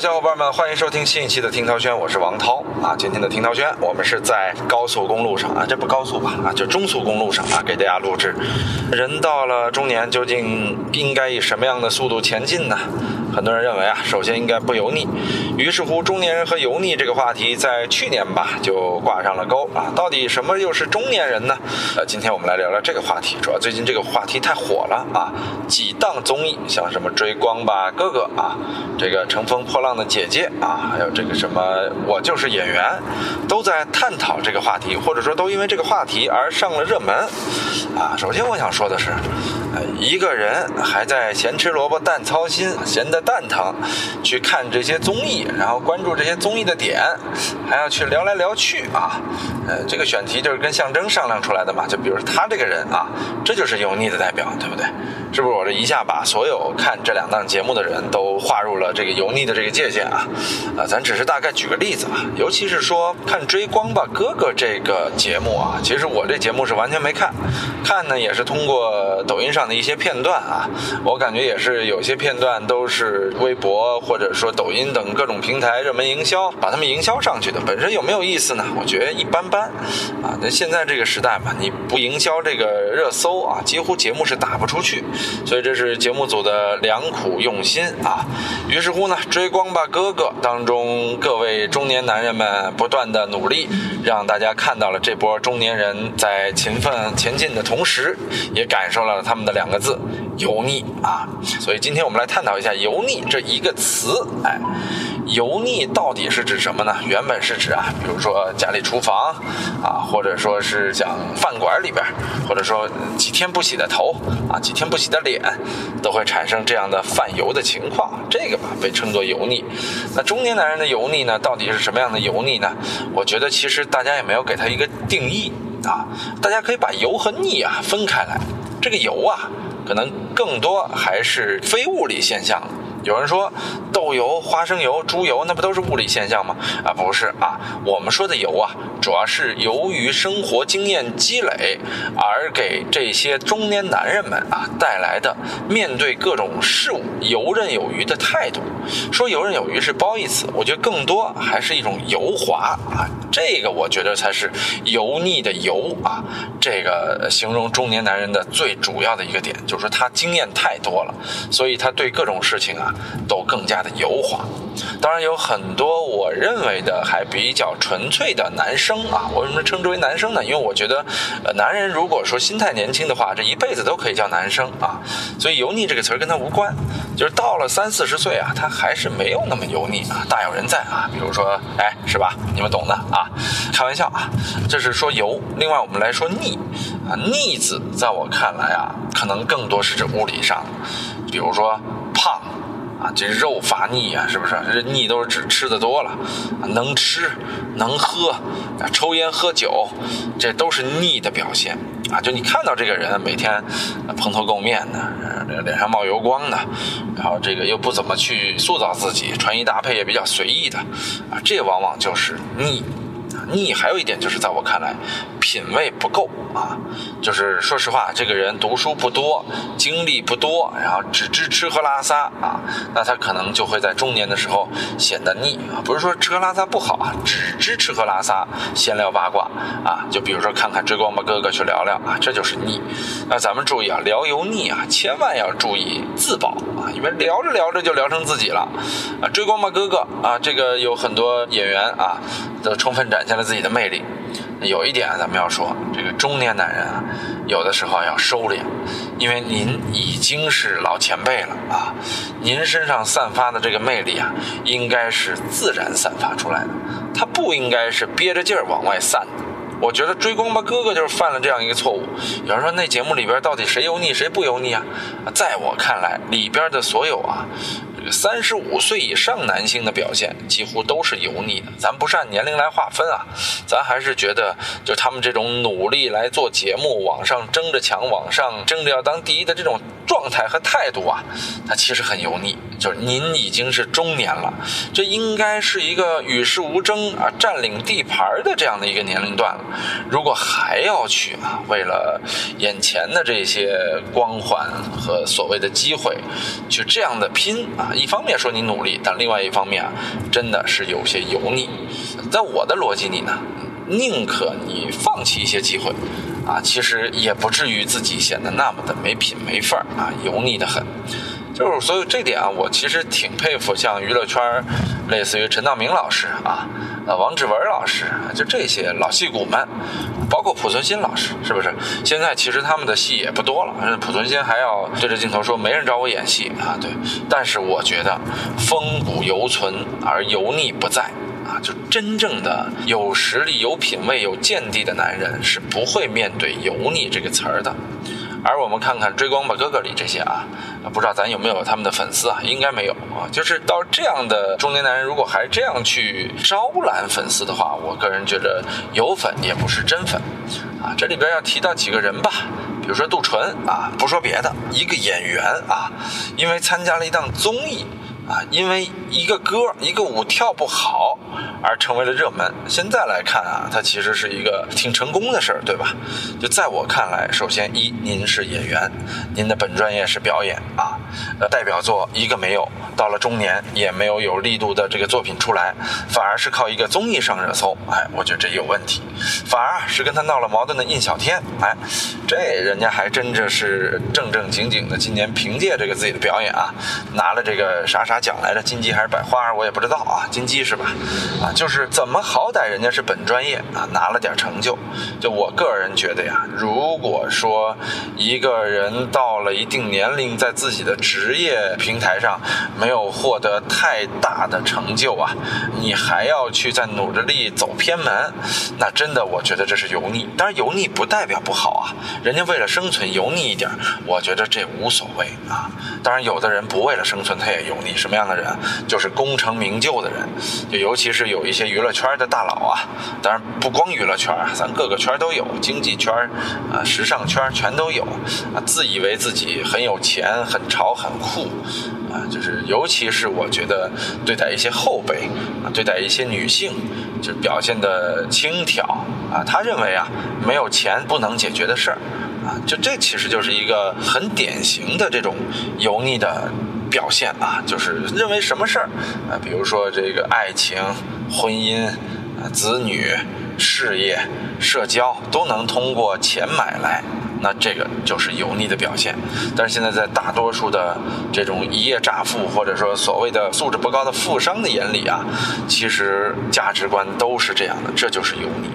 小伙伴们，欢迎收听新一期的听涛轩，我是王涛啊。今天的听涛轩，我们是在高速公路上啊，这不高速吧啊，就中速公路上啊，给大家录制。人到了中年，究竟应该以什么样的速度前进呢？很多人认为啊，首先应该不油腻。于是乎，中年人和油腻这个话题在去年吧就挂上了钩啊。到底什么又是中年人呢？呃，今天我们来聊聊这个话题。主要最近这个话题太火了啊，几档综艺，像什么追光吧哥哥啊，这个乘风破浪的姐姐啊，还有这个什么我就是演员，都在探讨这个话题，或者说都因为这个话题而上了热门啊。首先我想说的是，一个人还在咸吃萝卜淡操心，闲得蛋疼，去看这些综艺，然后关注这些综艺的点，还要去聊来聊去啊。呃，这个选题就是跟象征商量出来的嘛，就比如他这个人啊，这就是油腻的代表，对不对？是不是我这一下把所有看这两档节目的人都划入了这个油腻的这个界限啊？啊，咱只是大概举个例子啊，尤其是说看《追光吧哥哥》这个节目啊，其实我这节目是完全没看，看呢也是通过抖音上的一些片段啊，我感觉也是有些片段都是微博或者说抖音等各种平台热门营销把他们营销上去的，本身有没有意思呢？我觉得一般般啊。那现在这个时代嘛，你不营销这个热搜啊，几乎节目是打不出去。所以这是节目组的良苦用心啊。于是乎呢，《追光吧哥哥》当中各位中年男人们不断的努力，让大家看到了这波中年人在勤奋前进的同时，也感受了他们的两个字——油腻啊。所以今天我们来探讨一下“油腻”这一个词。哎，油腻到底是指什么呢？原本是指啊，比如说家里厨房啊，或者说是讲饭馆里边，或者说几天不洗的头啊，几天不洗的脸，都会产生这样的泛油的情况。这个吧，被称作油腻。那中年男人的油腻呢，到底是什么样的油腻呢？我觉得其实大家也没有给他一个定义啊。大家可以把油和腻啊分开来。这个油啊，可能更多还是非物理现象。有人说豆油、花生油、猪油，那不都是物理现象吗？啊，不是啊，我们说的油啊，主要是由于生活经验积累而给这些中年男人们啊带来的面对各种事物游刃有余的态度。说游刃有余是褒义词，我觉得更多还是一种油滑啊。这个我觉得才是油腻的油啊。这个形容中年男人的最主要的一个点，就是说他经验太多了，所以他对各种事情啊。都更加的油滑，当然有很多我认为的还比较纯粹的男生啊，我为什么称之为男生呢？因为我觉得，呃，男人如果说心态年轻的话，这一辈子都可以叫男生啊，所以油腻这个词儿跟他无关，就是到了三四十岁啊，他还是没有那么油腻啊，大有人在啊，比如说，哎，是吧？你们懂的啊，开玩笑啊，这是说油。另外我们来说腻啊，腻字在我看来啊，可能更多是指物理上，比如说。啊，这肉发腻啊，是不是？这腻都是指吃的多了，能吃能喝，抽烟喝酒，这都是腻的表现啊。就你看到这个人每天蓬头垢面的，脸上冒油光的，然后这个又不怎么去塑造自己，穿衣搭配也比较随意的，啊，这往往就是腻。腻还有一点就是在我看来，品味不够啊。就是说实话，这个人读书不多，经历不多，然后只知吃喝拉撒啊，那他可能就会在中年的时候显得腻。不是说吃喝拉撒不好啊，只知吃喝拉撒，闲聊八卦啊。就比如说看看追光吧哥哥去聊聊啊，这就是腻。那咱们注意啊，聊油腻啊，千万要注意自保啊，因为聊着聊着就聊成自己了啊。追光吧哥哥啊，这个有很多演员啊，都充分展现了。自己的魅力，有一点咱们要说，这个中年男人啊，有的时候要收敛，因为您已经是老前辈了啊，您身上散发的这个魅力啊，应该是自然散发出来的，他不应该是憋着劲儿往外散的。我觉得追光吧哥哥就是犯了这样一个错误。有人说那节目里边到底谁油腻谁不油腻啊？在我看来，里边的所有啊。三十五岁以上男性的表现几乎都是油腻的，咱不是按年龄来划分啊，咱还是觉得就他们这种努力来做节目，往上争着抢，往上争着要当第一的这种状态和态度啊，它其实很油腻。就是您已经是中年了，这应该是一个与世无争啊，占领地盘的这样的一个年龄段了。如果还要去啊，为了眼前的这些光环和所谓的机会，去这样的拼啊。一方面说你努力，但另外一方面啊，真的是有些油腻。在我的逻辑里呢，宁可你放弃一些机会，啊，其实也不至于自己显得那么的没品没范儿啊，油腻的很。就是所以这点啊，我其实挺佩服像娱乐圈类似于陈道明老师啊，呃，王志文老师，就这些老戏骨们，包括濮存昕老师，是不是？现在其实他们的戏也不多了，濮存昕还要对着镜头说没人找我演戏啊，对。但是我觉得风骨犹存而油腻不在啊，就真正的有实力、有品位、有见地的男人是不会面对油腻这个词儿的。而我们看看《追光吧哥哥》里这些啊，不知道咱有没有他们的粉丝啊？应该没有啊。就是到这样的中年男人，如果还这样去招揽粉丝的话，我个人觉得有粉也不是真粉啊。这里边要提到几个人吧，比如说杜淳啊，不说别的，一个演员啊，因为参加了一档综艺。啊，因为一个歌一个舞跳不好而成为了热门。现在来看啊，它其实是一个挺成功的事儿，对吧？就在我看来，首先一，您是演员，您的本专业是表演啊，呃，代表作一个没有，到了中年也没有有力度的这个作品出来，反而是靠一个综艺上热搜，哎，我觉得这有问题。反而是跟他闹了矛盾的印小天，哎，这人家还真的是正正经经的，今年凭借这个自己的表演啊，拿了这个啥啥。奖来着，金鸡还是百花，我也不知道啊，金鸡是吧？啊，就是怎么好歹人家是本专业啊，拿了点成就。就我个人觉得呀，如果说一个人到了一定年龄，在自己的职业平台上没有获得太大的成就啊，你还要去再努着力走偏门，那真的我觉得这是油腻。当然油腻不代表不好啊，人家为了生存油腻一点，我觉得这无所谓啊。当然有的人不为了生存他也油腻。什么样的人？就是功成名就的人，就尤其是有一些娱乐圈的大佬啊。当然不光娱乐圈，咱各个圈都有，经济圈啊、时尚圈全都有啊。自以为自己很有钱、很潮、很酷啊，就是尤其是我觉得对待一些后辈啊，对待一些女性，就表现的轻佻啊。他认为啊，没有钱不能解决的事儿啊，就这其实就是一个很典型的这种油腻的。表现啊，就是认为什么事儿啊，比如说这个爱情、婚姻、啊子女、事业、社交，都能通过钱买来。那这个就是油腻的表现，但是现在在大多数的这种一夜乍富或者说所谓的素质不高的富商的眼里啊，其实价值观都是这样的，这就是油腻。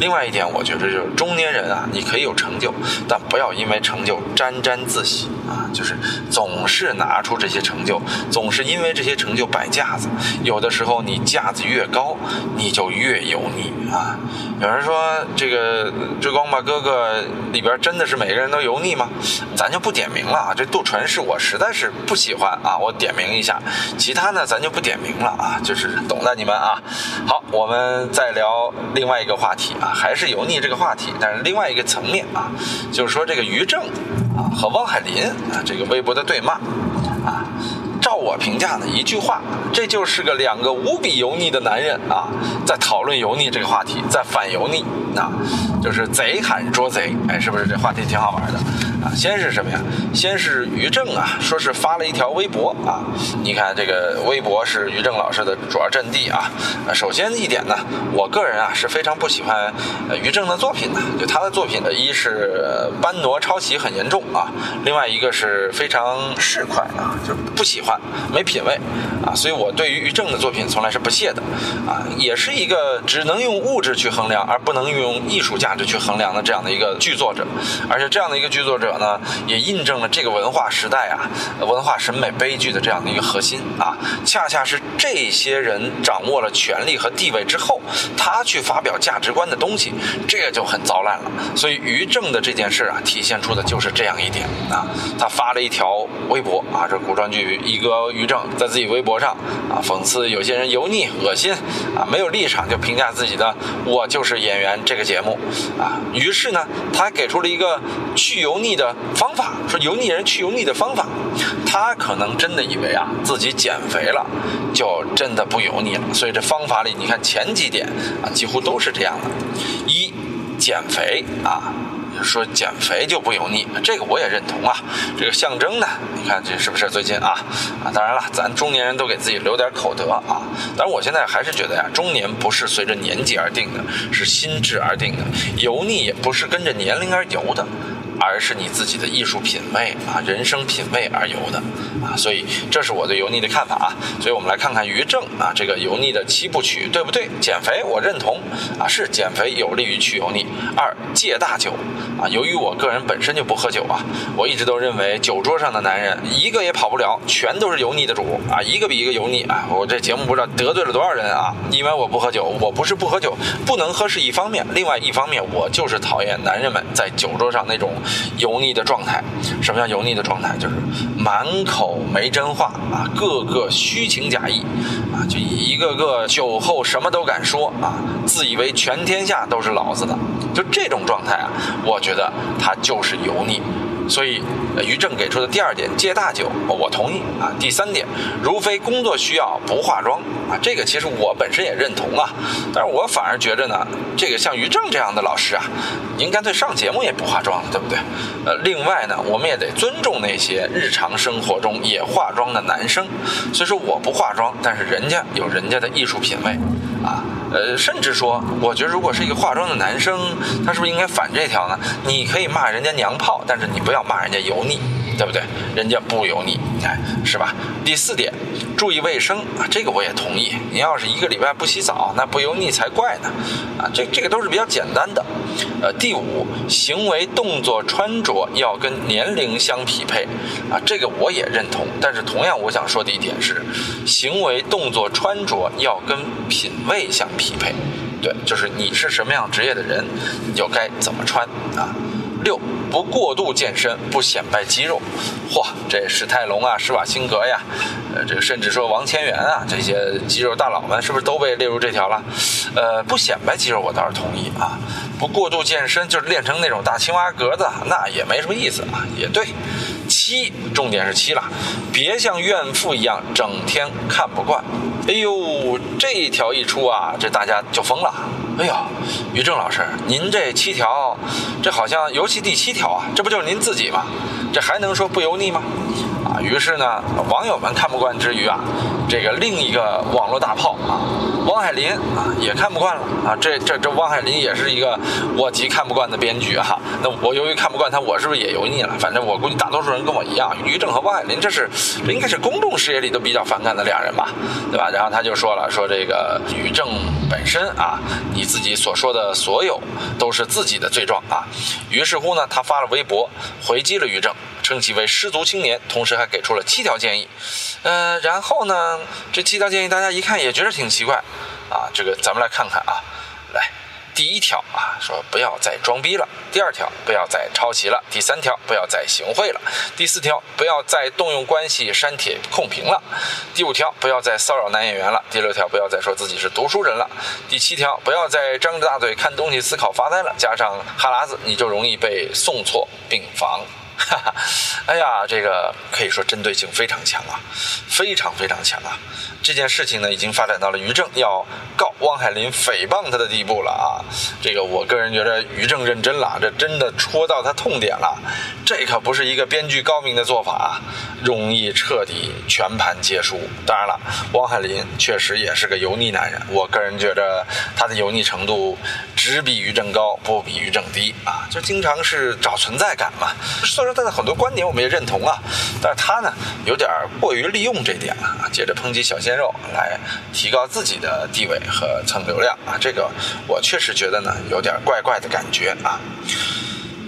另外一点，我觉得就是中年人啊，你可以有成就，但不要因为成就沾沾自喜啊，就是总是拿出这些成就，总是因为这些成就摆架子。有的时候你架子越高，你就越油腻啊。有人说这个《追光吧哥哥》里边真的。是每个人都油腻吗？咱就不点名了啊。这杜淳是我实在是不喜欢啊，我点名一下。其他呢，咱就不点名了啊，就是懂的你们啊。好，我们再聊另外一个话题啊，还是油腻这个话题，但是另外一个层面啊，就是说这个于正和汪海林啊这个微博的对骂啊。照我评价呢，一句话，这就是个两个无比油腻的男人啊，在讨论油腻这个话题，在反油腻啊，就是贼喊捉贼，哎，是不是这话题挺好玩的先是什么呀？先是于正啊，说是发了一条微博啊，你看这个微博是于正老师的主要阵地啊。首先一点呢，我个人啊是非常不喜欢于正的作品的，就他的作品的一是搬挪抄袭很严重啊，另外一个是非常市侩啊，就不喜欢。没品位啊，所以我对于于正的作品从来是不屑的啊，也是一个只能用物质去衡量，而不能用艺术价值去衡量的这样的一个剧作者。而且这样的一个剧作者呢，也印证了这个文化时代啊，文化审美悲剧的这样的一个核心啊，恰恰是这些人掌握了权力和地位之后，他去发表价值观的东西，这个就很糟烂了。所以于正的这件事啊，体现出的就是这样一点啊，他发了一条微博啊，这古装剧一。个于正在自己微博上啊，讽刺有些人油腻、恶心啊，没有立场就评价自己的“我就是演员”这个节目啊。于是呢，他给出了一个去油腻的方法，说油腻人去油腻的方法。他可能真的以为啊，自己减肥了就真的不油腻了。所以这方法里，你看前几点啊，几乎都是这样的：一，减肥啊。说减肥就不油腻，这个我也认同啊。这个象征呢，你看这是不是最近啊？啊，当然了，咱中年人都给自己留点口德啊。当然，我现在还是觉得呀，中年不是随着年纪而定的，是心智而定的。油腻也不是跟着年龄而油的。而是你自己的艺术品味啊，人生品味而油的啊，所以这是我对油腻的看法啊。所以我们来看看于正啊这个油腻的七部曲对不对？减肥我认同啊，是减肥有利于去油腻。二戒大酒啊，由于我个人本身就不喝酒啊，我一直都认为酒桌上的男人一个也跑不了，全都是油腻的主啊，一个比一个油腻啊。我这节目不知道得罪了多少人啊，因为我不喝酒，我不是不喝酒，不能喝是一方面，另外一方面我就是讨厌男人们在酒桌上那种。油腻的状态，什么叫油腻的状态？就是满口没真话啊，个个虚情假意啊，就一个个酒后什么都敢说啊，自以为全天下都是老子的，就这种状态啊，我觉得他就是油腻。所以，于正给出的第二点戒大酒，我同意啊。第三点，如非工作需要不化妆啊，这个其实我本身也认同啊。但是我反而觉着呢，这个像于正这样的老师啊，您干脆上节目也不化妆了，对不对？呃，另外呢，我们也得尊重那些日常生活中也化妆的男生。所以说我不化妆，但是人家有人家的艺术品味啊。呃，甚至说，我觉得如果是一个化妆的男生，他是不是应该反这条呢？你可以骂人家娘炮，但是你不要骂人家油腻，对不对？人家不油腻，哎，是吧？第四点，注意卫生啊，这个我也同意。你要是一个礼拜不洗澡，那不油腻才怪呢，啊，这这个都是比较简单的。呃，第五，行为动作穿着要跟年龄相匹配，啊，这个我也认同。但是同样，我想说的一点是，行为动作穿着要跟品味相。匹配，对，就是你是什么样职业的人，你就该怎么穿啊。六，不过度健身，不显摆肌肉。嚯，这史泰龙啊，施瓦辛格呀，呃，这个甚至说王千源啊，这些肌肉大佬们，是不是都被列入这条了？呃，不显摆肌肉，我倒是同意啊。不过度健身，就是练成那种大青蛙格子，那也没什么意思啊。也对。七，重点是七了，别像怨妇一样整天看不惯。哎呦，这一条一出啊，这大家就疯了。哎呦，于正老师，您这七条，这好像尤其第七条啊，这不就是您自己吗？这还能说不油腻吗？啊，于是呢，网友们看不惯之余啊，这个另一个网络大炮啊，汪海林啊，也看不惯了啊。这这这，汪海林也是一个我极看不惯的编剧哈。那我由于看不惯他，我是不是也油腻了？反正我估计大多数人跟我一样，于正和汪海林这是这应该是公众视野里都比较反感的两人吧，对吧？然后他就说了，说这个于正本身啊，你自己所说的所有都是自己的罪状啊。于是乎呢，他发了微博回击了于正。称其为失足青年，同时还给出了七条建议。嗯，然后呢，这七条建议大家一看也觉得挺奇怪啊。这个咱们来看看啊，来，第一条啊，说不要再装逼了；第二条，不要再抄袭了；第三条，不要再行贿了；第四条，不要再动用关系删帖控评了；第五条，不要再骚扰男演员了；第六条，不要再说自己是读书人了；第七条，不要再张着大嘴看东西思考发呆了。加上哈喇子，你就容易被送错病房。哈哈，哎呀，这个可以说针对性非常强啊，非常非常强啊！这件事情呢，已经发展到了于正要告汪海林诽谤他的地步了啊！这个我个人觉得于正认真了，这真的戳到他痛点了。这可不是一个编剧高明的做法啊，容易彻底全盘皆输。当然了，汪海林确实也是个油腻男人，我个人觉得他的油腻程度只比于正高，不比于正低啊，就经常是找存在感嘛。虽然他的很多观点我们也认同啊，但是他呢有点过于利用这点了啊，借着抨击小鲜肉来提高自己的地位和蹭流量啊，这个我确实觉得呢有点怪怪的感觉啊。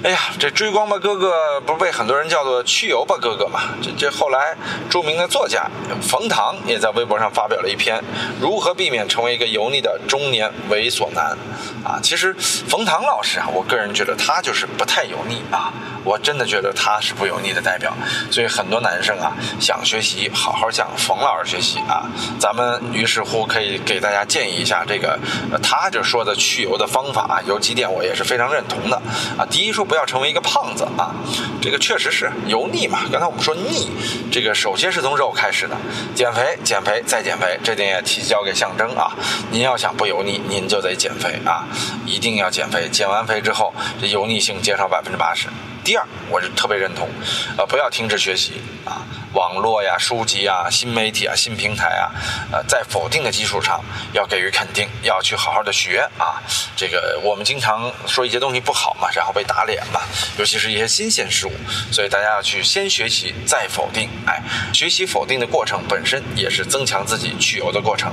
哎呀，这追光吧哥哥不是被很多人叫做去油吧哥哥嘛？这这后来著名的作家冯唐也在微博上发表了一篇如何避免成为一个油腻的中年猥琐男啊。其实冯唐老师啊，我个人觉得他就是不太油腻啊。我真的觉得他是不油腻的代表。所以很多男生啊，想学习，好好向冯老师学习啊。咱们于是乎可以给大家建议一下，这个他就说的去油的方法啊，有几点我也是非常认同的啊。第一说不要成为一个胖子啊，这个确实是油腻嘛。刚才我们说腻，这个首先是从肉开始的，减肥，减肥再减肥，这点也提交给象征啊。您要想不油腻，您就得减肥啊，一定要减肥。减完肥之后，这油腻性减少百分之八十。第二，我是特别认同，呃，不要停止学习啊，网络呀、书籍啊、新媒体啊、新平台啊，呃，在否定的基础上要给予肯定，要去好好的学啊。这个我们经常说一些东西不好嘛，然后被打脸嘛，尤其是一些新鲜事物，所以大家要去先学习再否定。哎，学习否定的过程本身也是增强自己去油的过程。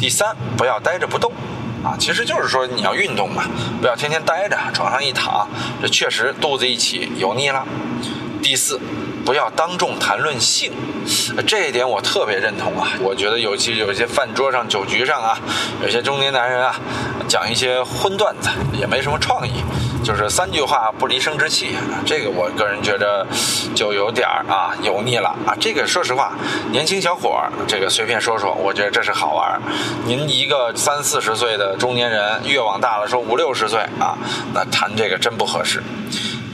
第三，不要呆着不动。啊，其实就是说你要运动嘛，不要天天待着，床上一躺，这确实肚子一起油腻了。第四。不要当众谈论性，这一点我特别认同啊！我觉得尤其有些饭桌上、酒局上啊，有些中年男人啊，讲一些荤段子，也没什么创意，就是三句话不离生殖器，这个我个人觉得就有点儿啊油腻了啊！这个说实话，年轻小伙儿这个随便说说，我觉得这是好玩。您一个三四十岁的中年人，越往大了说五六十岁啊，那谈这个真不合适。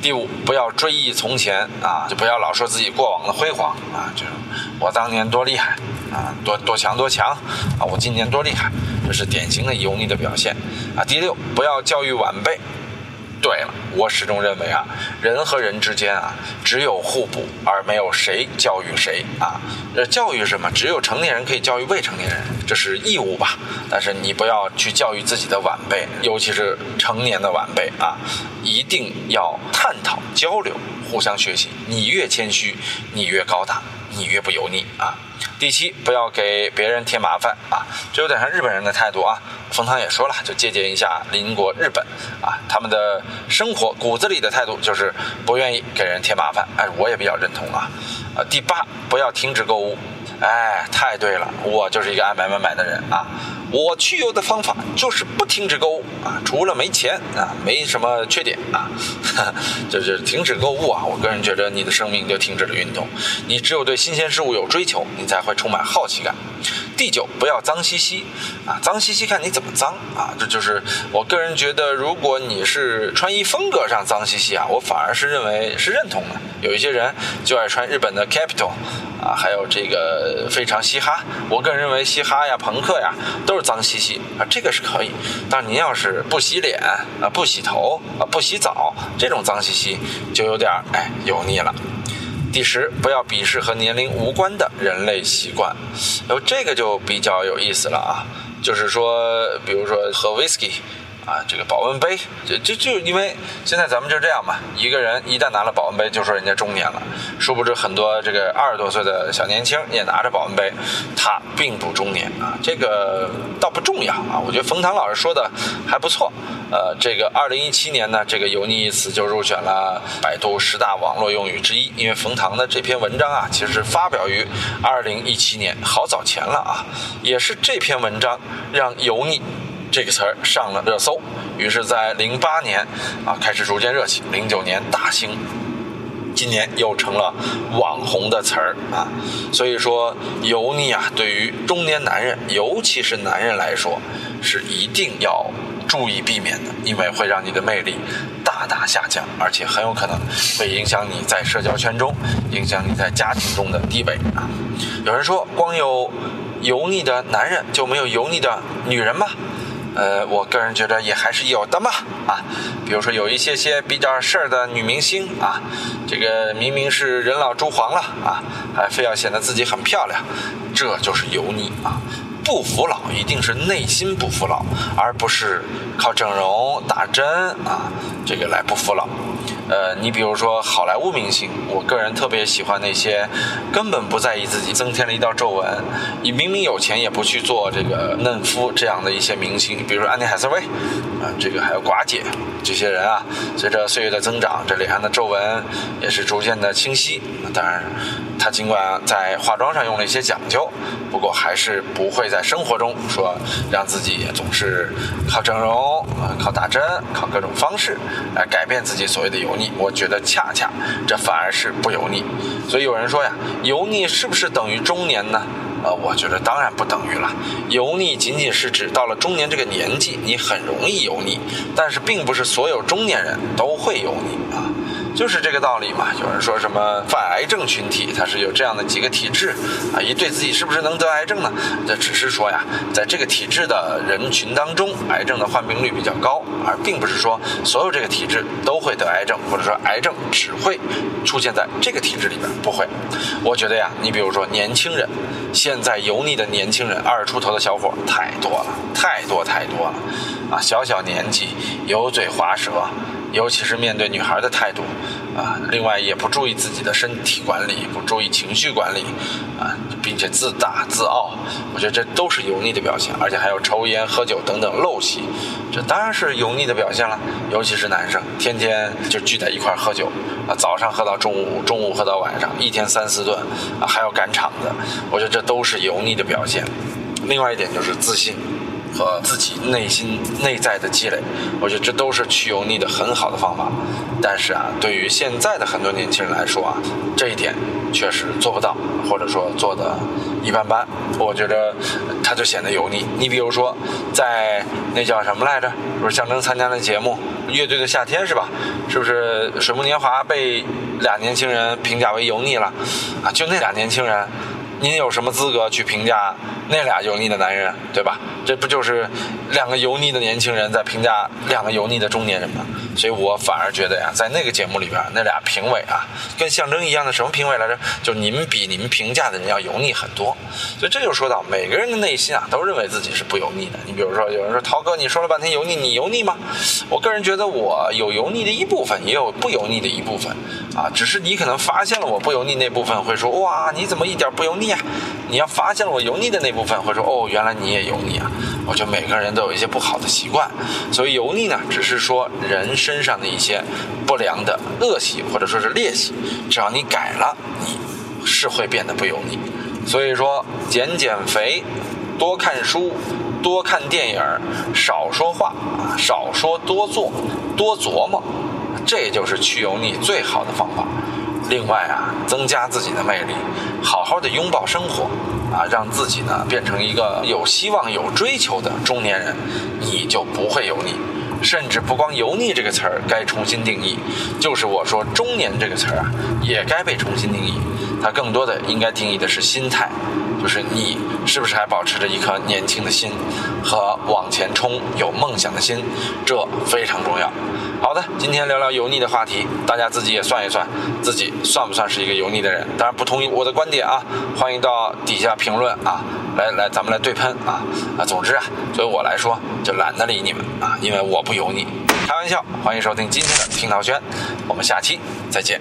第五，不要追忆从前啊，就不要老说自己过往的辉煌啊，就是我当年多厉害啊，多多强多强啊，我今年多厉害，这是典型的油腻的表现啊。第六，不要教育晚辈。对了，我始终认为啊，人和人之间啊，只有互补，而没有谁教育谁啊。这教育什么？只有成年人可以教育未成年人，这是义务吧？但是你不要去教育自己的晚辈，尤其是成年的晚辈啊，一定要探讨、交流、互相学习。你越谦虚，你越高大，你越不油腻啊。第七，不要给别人添麻烦啊，这有点像日本人的态度啊。冯唐也说了，就借鉴一下邻国日本啊，他们的生活骨子里的态度就是不愿意给人添麻烦。哎，我也比较认同啊。呃，第八，不要停止购物。哎，太对了，我就是一个爱买买买的人啊。我去油的方法就是不停止购物啊，除了没钱啊，没什么缺点啊，就是停止购物啊。我个人觉得你的生命就停止了运动，你只有对新鲜事物有追求，你才会充满好奇感。第九，不要脏兮兮啊，脏兮兮看你怎么脏啊。这就是我个人觉得，如果你是穿衣风格上脏兮兮啊，我反而是认为是认同的。有一些人就爱穿日本的 Capital 啊，还有这个非常嘻哈。我个人认为嘻哈呀、朋克呀都是脏兮兮啊，这个是可以。但您要是不洗脸啊、不洗头啊、不洗澡，这种脏兮兮就有点哎油腻了。第十，不要鄙视和年龄无关的人类习惯，然后这个就比较有意思了啊，就是说，比如说喝 whisky。啊，这个保温杯，就就就因为现在咱们就这样嘛，一个人一旦拿了保温杯，就说人家中年了。殊不知很多这个二十多岁的小年轻也拿着保温杯，他并不中年啊。这个倒不重要啊。我觉得冯唐老师说的还不错。呃，这个二零一七年呢，这个油腻一词就入选了百度十大网络用语之一。因为冯唐的这篇文章啊，其实发表于二零一七年，好早前了啊。也是这篇文章让油腻。这个词儿上了热搜，于是，在零八年啊开始逐渐热起，零九年大兴，今年又成了网红的词儿啊。所以说，油腻啊，对于中年男人，尤其是男人来说，是一定要注意避免的，因为会让你的魅力大大下降，而且很有可能会影响你在社交圈中，影响你在家庭中的地位啊。有人说，光有油腻的男人就没有油腻的女人吗？呃，我个人觉得也还是有的嘛，啊，比如说有一些些比较事儿的女明星啊，这个明明是人老珠黄了啊，还非要显得自己很漂亮，这就是油腻啊。不服老一定是内心不服老，而不是靠整容打针啊，这个来不服老。呃，你比如说好莱坞明星，我个人特别喜欢那些根本不在意自己增添了一道皱纹，你明明有钱也不去做这个嫩肤这样的一些明星，比如说安妮海瑟薇，啊，这个还有寡姐这些人啊，随着岁月的增长，这脸上的皱纹也是逐渐的清晰。当然。她尽管在化妆上用了一些讲究，不过还是不会在生活中说让自己总是靠整容啊、靠打针、靠各种方式来改变自己所谓的油腻。我觉得恰恰这反而是不油腻。所以有人说呀，油腻是不是等于中年呢？呃，我觉得当然不等于了。油腻仅仅是指到了中年这个年纪，你很容易油腻，但是并不是所有中年人都会油腻啊。就是这个道理嘛。有人说什么泛癌症群体，它是有这样的几个体质啊，一对自己是不是能得癌症呢？这只是说呀，在这个体质的人群当中，癌症的患病率比较高，而并不是说所有这个体质都会得癌症，或者说癌症只会出现在这个体质里边，不会。我觉得呀，你比如说年轻人，现在油腻的年轻人，二十出头的小伙太多了，太多太多了，啊，小小年纪油嘴滑舌。尤其是面对女孩的态度，啊，另外也不注意自己的身体管理，不注意情绪管理，啊，并且自大自傲，我觉得这都是油腻的表现，而且还有抽烟喝酒等等陋习，这当然是油腻的表现了。尤其是男生，天天就聚在一块喝酒，啊，早上喝到中午，中午喝到晚上，一天三四顿，啊，还要赶场子，我觉得这都是油腻的表现。另外一点就是自信。和自己内心内在的积累，我觉得这都是去油腻的很好的方法。但是啊，对于现在的很多年轻人来说啊，这一点确实做不到，或者说做的一般般。我觉得他就显得油腻。你比如说，在那叫什么来着？不是象征参加的节目《乐队的夏天》是吧？是不是水木年华被俩年轻人评价为油腻了？啊，就那俩年轻人。您有什么资格去评价那俩油腻的男人，对吧？这不就是两个油腻的年轻人在评价两个油腻的中年人吗？所以我反而觉得呀，在那个节目里边，那俩评委啊，跟象征一样的什么评委来着？就你们比你们评价的人要油腻很多。所以这就说到每个人的内心啊，都认为自己是不油腻的。你比如说，有人说涛哥，你说了半天油腻，你油腻吗？我个人觉得我有油腻的一部分，也有不油腻的一部分啊。只是你可能发现了我不油腻那部分，会说哇，你怎么一点不油腻？呀你要发现了我油腻的那部分，会说哦，原来你也油腻啊！我觉得每个人都有一些不好的习惯，所以油腻呢，只是说人身上的一些不良的恶习或者说是劣习，只要你改了，你是会变得不油腻。所以说，减减肥，多看书，多看电影，少说话，少说多做，多琢磨，这就是去油腻最好的方法。另外啊，增加自己的魅力，好好的拥抱生活，啊，让自己呢变成一个有希望、有追求的中年人，你就不会油腻。甚至不光“油腻”这个词儿该重新定义，就是我说“中年”这个词儿啊，也该被重新定义。它更多的应该定义的是心态。就是你是不是还保持着一颗年轻的心和往前冲、有梦想的心，这非常重要。好的，今天聊聊油腻的话题，大家自己也算一算，自己算不算是一个油腻的人？当然不同意我的观点啊，欢迎到底下评论啊，来来，咱们来对喷啊啊！总之啊，作为我来说，就懒得理你们啊，因为我不油腻。开玩笑，欢迎收听今天的听涛轩，我们下期再见。